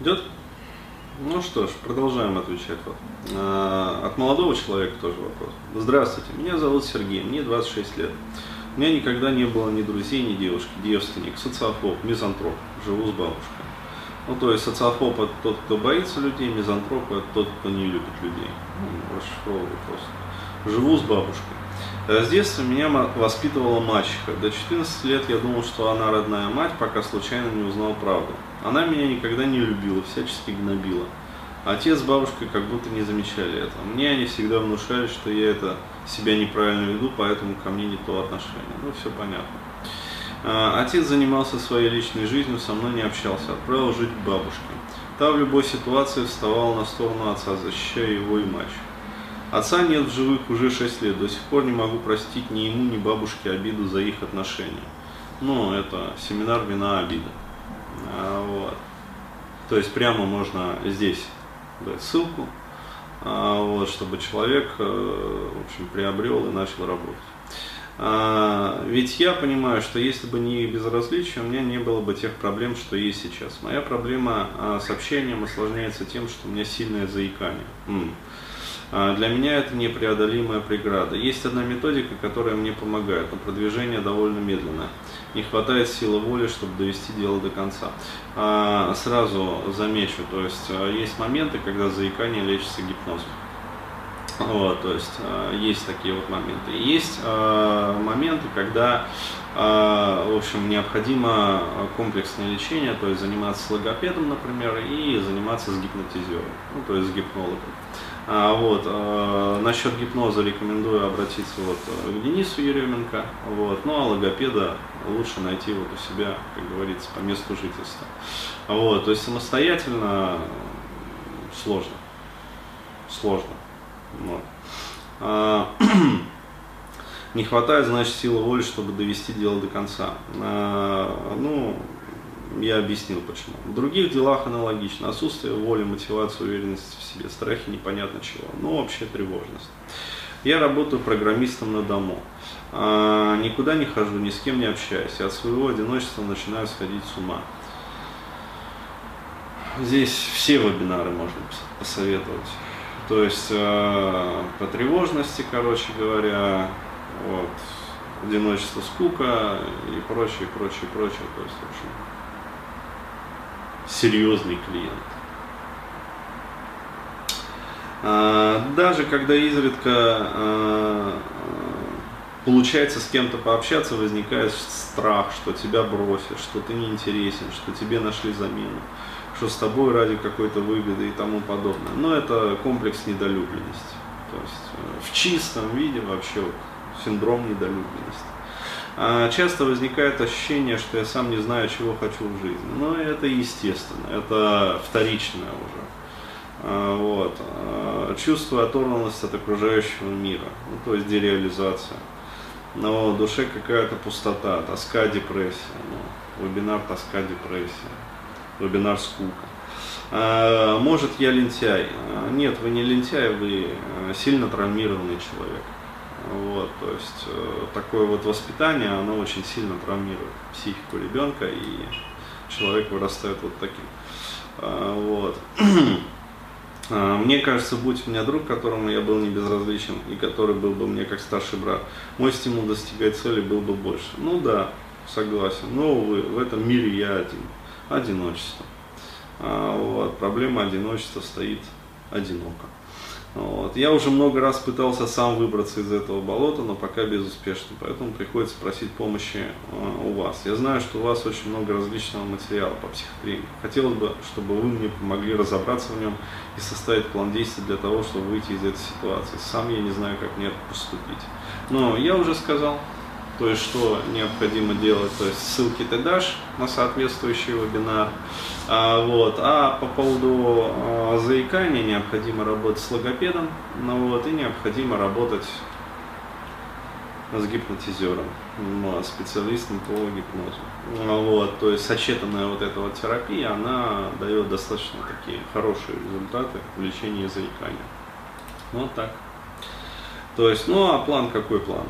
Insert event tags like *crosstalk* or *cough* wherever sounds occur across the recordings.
Идет? Ну что ж, продолжаем отвечать. Вот. А, от молодого человека тоже вопрос. Здравствуйте, меня зовут Сергей, мне 26 лет. У меня никогда не было ни друзей, ни девушки, девственник, социофоб, мизантроп. Живу с бабушкой. Ну, то есть социофоб это тот, кто боится людей, мизантроп это тот, кто не любит людей. Ну, расшифровываю просто. Живу с бабушкой. Э, с детства меня воспитывала мачеха. До 14 лет я думал, что она родная мать, пока случайно не узнал правду. Она меня никогда не любила, всячески гнобила. Отец с бабушкой как будто не замечали этого. Мне они всегда внушали, что я это себя неправильно веду, поэтому ко мне не то отношение. Ну, все понятно. Э, отец занимался своей личной жизнью, со мной не общался, отправил жить к бабушке. Та в любой ситуации вставала на сторону отца, защищая его и мачеху. Отца нет в живых уже 6 лет, до сих пор не могу простить ни ему, ни бабушке обиду за их отношения. Ну, это семинар «Вина обида». Вот. То есть прямо можно здесь дать ссылку, а, вот, чтобы человек, э, в общем, приобрел и начал работать. А, ведь я понимаю, что если бы не безразличие, у меня не было бы тех проблем, что есть сейчас. Моя проблема а, с общением осложняется тем, что у меня сильное заикание. М. А, для меня это непреодолимая преграда. Есть одна методика, которая мне помогает, но продвижение довольно медленное. Не хватает силы воли, чтобы довести дело до конца. А, сразу замечу, то есть а, есть моменты, когда заикание лечится гипнозом. *laughs* Вот, то есть есть такие вот моменты. Есть моменты, когда в общем, необходимо комплексное лечение, то есть заниматься с логопедом, например, и заниматься с гипнотизером, ну, то есть с гипнологом. А, вот, а, насчет гипноза рекомендую обратиться вот э, к Денису Еременко. Вот, ну а логопеда лучше найти вот у себя, как говорится, по месту жительства. Вот, то есть самостоятельно сложно. Сложно. Вот. А, *clears throat* не хватает, значит, силы воли, чтобы довести дело до конца. А, ну, я объяснил почему. В других делах аналогично. Отсутствие воли, мотивации, уверенности в себе, страхи непонятно чего. Ну, вообще тревожность. Я работаю программистом на дому. А, никуда не хожу, ни с кем не общаюсь. От своего одиночества начинаю сходить с ума. Здесь все вебинары можно посоветовать. То есть э, по тревожности, короче говоря, вот, одиночество, скука и прочее, прочее, прочее. То есть, общем, серьезный клиент. А, даже когда изредка а, получается с кем-то пообщаться, возникает страх, что тебя бросят, что ты неинтересен, что тебе нашли замену, что с тобой ради какой-то выгоды и тому подобное. Но это комплекс недолюбленности. То есть э, в чистом виде вообще вот, синдром недолюбленности. А часто возникает ощущение, что я сам не знаю, чего хочу в жизни. Но это естественно, это вторичное уже. А, вот. А, чувство оторванности от окружающего мира, ну, то есть дереализация. Но в душе какая-то пустота, тоска, депрессия. Ну, вебинар тоска, депрессия. Вебинар скука. может я лентяй? нет, вы не лентяй, вы э, сильно травмированный человек. Вот, то есть э, такое вот воспитание, оно очень сильно травмирует психику ребенка, и человек вырастает вот таким. А, вот. *clears throat* А, мне кажется, будь у меня друг, которому я был не безразличен, и который был бы мне как старший брат, мой стимул достигать цели был бы больше. Ну да, согласен. Но, увы, в этом мире я один. Одиночество. А, вот, проблема одиночества стоит одиноко. Вот. Я уже много раз пытался сам выбраться из этого болота, но пока безуспешно, поэтому приходится просить помощи э, у вас. Я знаю, что у вас очень много различного материала по психотерапии. Хотелось бы, чтобы вы мне помогли разобраться в нем и составить план действий для того, чтобы выйти из этой ситуации. Сам я не знаю, как мне поступить. Но я уже сказал, то есть что необходимо делать, то есть ссылки ты дашь на соответствующий вебинар. А, вот. а по поводу а, заикания необходимо работать с логопедом, ну, вот, и необходимо работать с гипнотизером, ну, специалистом по гипнозу. Ну, вот, то есть сочетанная вот эта вот терапия, она дает достаточно такие хорошие результаты в лечении заикания. Вот так. То есть, ну а план какой план?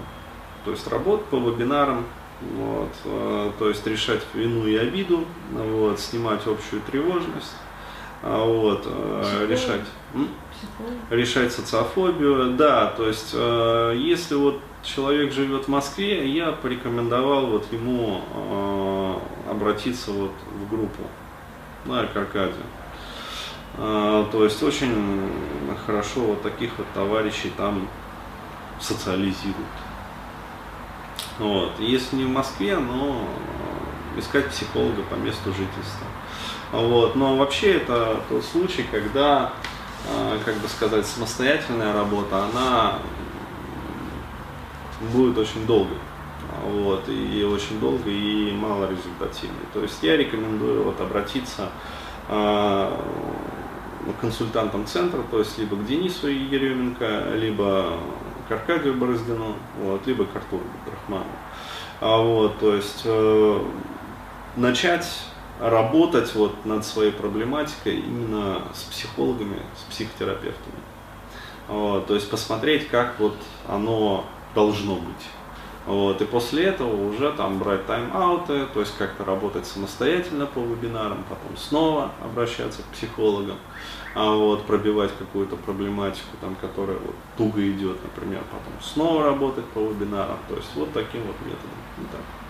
То есть работа по вебинарам, вот, э, то есть решать вину и обиду, вот, снимать общую тревожность, а, вот, э, решать, решать социофобию, да, то есть э, если вот человек живет в Москве, я порекомендовал вот ему обратиться вот в группу, да, к Аркадию. То есть очень хорошо вот таких вот товарищей там социализируют. Вот. Если не в Москве, но искать психолога по месту жительства. Вот. Но вообще это тот случай, когда, а, как бы сказать, самостоятельная работа, она будет очень долгой. Вот, и очень долго и мало результативной. То есть я рекомендую вот обратиться э, консультантам центра, то есть либо к Денису Еременко, либо к Аркадию Бороздину, вот, либо к Артуру Брахману. А вот, то есть э, начать работать вот над своей проблематикой именно с психологами, с психотерапевтами. Вот, то есть посмотреть, как вот оно должно быть. Вот, и после этого уже там брать тайм-ауты, то есть как-то работать самостоятельно по вебинарам, потом снова обращаться к психологам, а вот, пробивать какую-то проблематику, там, которая вот туго идет, например, потом снова работать по вебинарам, то есть вот таким вот методом. Вот так.